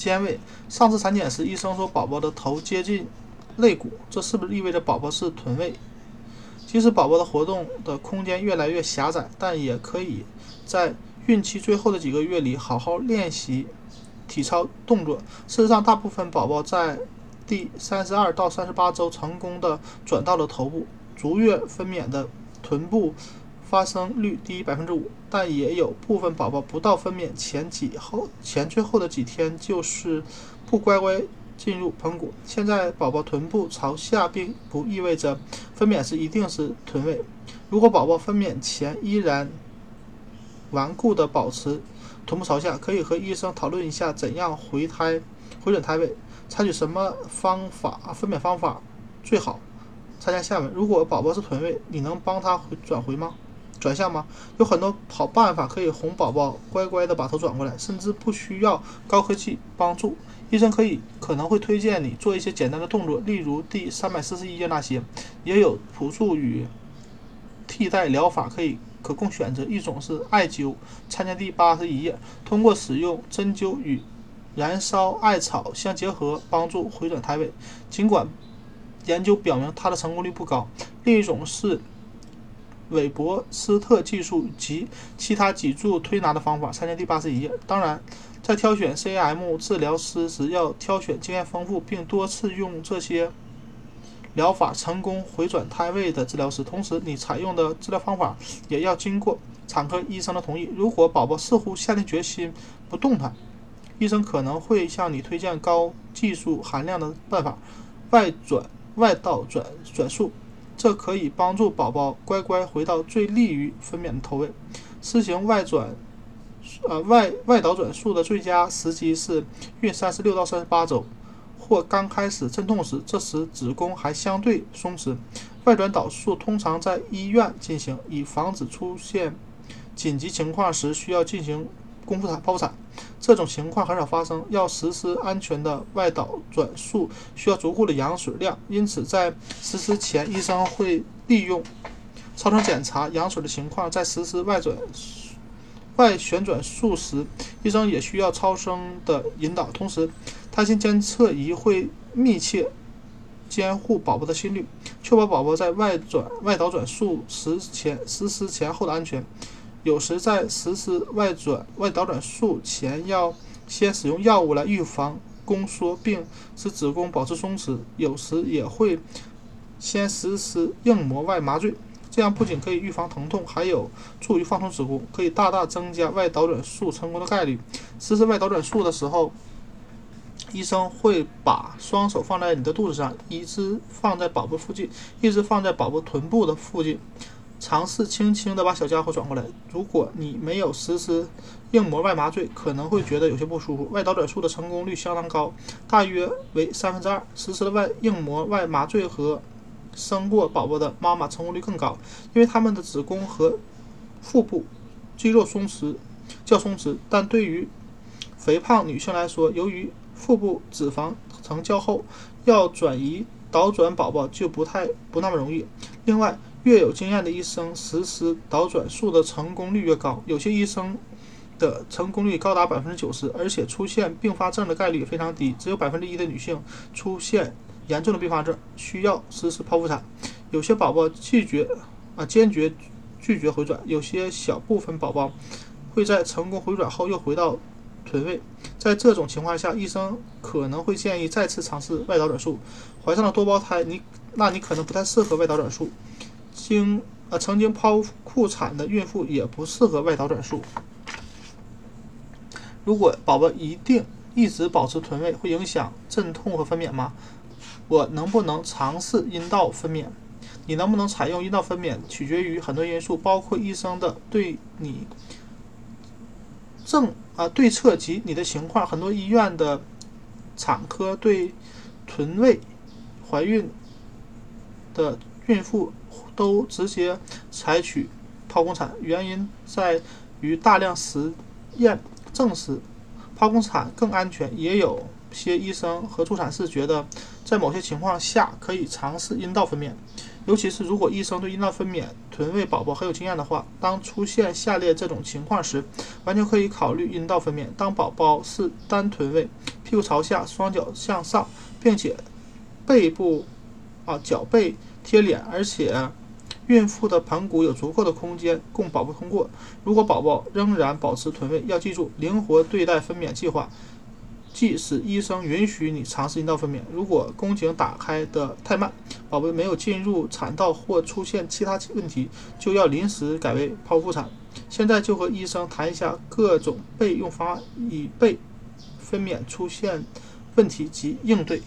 肩位。上次产检时，医生说宝宝的头接近肋骨，这是不是意味着宝宝是臀位？即使宝宝的活动的空间越来越狭窄，但也可以在孕期最后的几个月里好好练习体操动作。事实上，大部分宝宝在第三十二到三十八周成功的转到了头部，足月分娩的臀部。发生率低百分之五，但也有部分宝宝不到分娩前几后前最后的几天就是不乖乖进入盆骨。现在宝宝臀部朝下并不意味着分娩时一定是臀位。如果宝宝分娩前依然顽固的保持臀部朝下，可以和医生讨论一下怎样回胎回转胎位，采取什么方法分娩方法最好。参加下文，如果宝宝是臀位，你能帮他回转回吗？转向吗？有很多好办法可以哄宝宝乖乖的把头转过来，甚至不需要高科技帮助。医生可以可能会推荐你做一些简单的动作，例如第三百四十一页那些。也有辅助与替代疗法可以可供选择，一种是艾灸，参见第八十一页。通过使用针灸与燃烧艾草相结合，帮助回转胎位。尽管研究表明它的成功率不高。另一种是。韦伯斯特技术及其他脊柱推拿的方法，参见第八十一页。当然，在挑选 CAM 治疗师时，要挑选经验丰富并多次用这些疗法成功回转胎位的治疗师。同时，你采用的治疗方法也要经过产科医生的同意。如果宝宝似乎下定决心不动弹，医生可能会向你推荐高技术含量的办法——外转外倒转转术。这可以帮助宝宝乖乖回到最利于分娩的头位。施行外转，呃外外导转术的最佳时机是孕三十六到三十八周，或刚开始阵痛时，这时子宫还相对松弛。外转导术通常在医院进行，以防止出现紧急情况时需要进行。剖腹产、剖腹产这种情况很少发生。要实施安全的外导转术，需要足够的羊水量，因此在实施前，医生会利用超声检查羊水的情况。在实施外转外旋转术时，医生也需要超声的引导。同时，胎心监测仪会密切监护宝宝的心率，确保宝宝在外转外导转术时前实施前后的安全。有时在实施外转外导转术前，要先使用药物来预防宫缩，并使子宫保持松弛。有时也会先实施硬膜外麻醉，这样不仅可以预防疼痛，还有助于放松子宫，可以大大增加外导转术成功的概率。实施外导转术的时候，医生会把双手放在你的肚子上，一只放在宝宝附近，一只放在宝宝臀部的附近。尝试轻轻地把小家伙转过来。如果你没有实施硬膜外麻醉，可能会觉得有些不舒服。外导转术的成功率相当高，大约为三分之二。实施了外硬膜外麻醉和生过宝宝的妈妈成功率更高，因为他们的子宫和腹部肌肉松弛较松弛。但对于肥胖女性来说，由于腹部脂肪层较厚，要转移导转宝宝就不太不那么容易。另外，越有经验的医生实施导转术的成功率越高，有些医生的成功率高达百分之九十，而且出现并发症的概率非常低，只有百分之一的女性出现严重的并发症，需要实施剖腹产。有些宝宝拒绝啊，坚决拒绝回转，有些小部分宝宝会在成功回转后又回到臀位。在这种情况下，医生可能会建议再次尝试外导转术。怀上了多胞胎，你那你可能不太适合外导转术。经呃曾经剖腹产的孕妇也不适合外导转术。如果宝宝一定一直保持臀位，会影响阵痛和分娩吗？我能不能尝试阴道分娩？你能不能采用阴道分娩，取决于很多因素，包括医生的对你正啊对策及你的情况。很多医院的产科对臀位怀孕的孕妇。都直接采取剖宫产，原因在于大量实验证实剖宫产更安全。也有些医生和助产士觉得，在某些情况下可以尝试阴道分娩。尤其是如果医生对阴道分娩臀位宝宝很有经验的话，当出现下列这种情况时，完全可以考虑阴道分娩。当宝宝是单臀位，屁股朝下，双脚向上，并且背部啊脚背贴脸，而且孕妇的盆骨有足够的空间供宝宝通过。如果宝宝仍然保持臀位，要记住灵活对待分娩计划。即使医生允许你尝试阴道分娩，如果宫颈打开的太慢，宝宝没有进入产道或出现其他问题，就要临时改为剖腹产。现在就和医生谈一下各种备用方案，以备分娩出现问题及应对。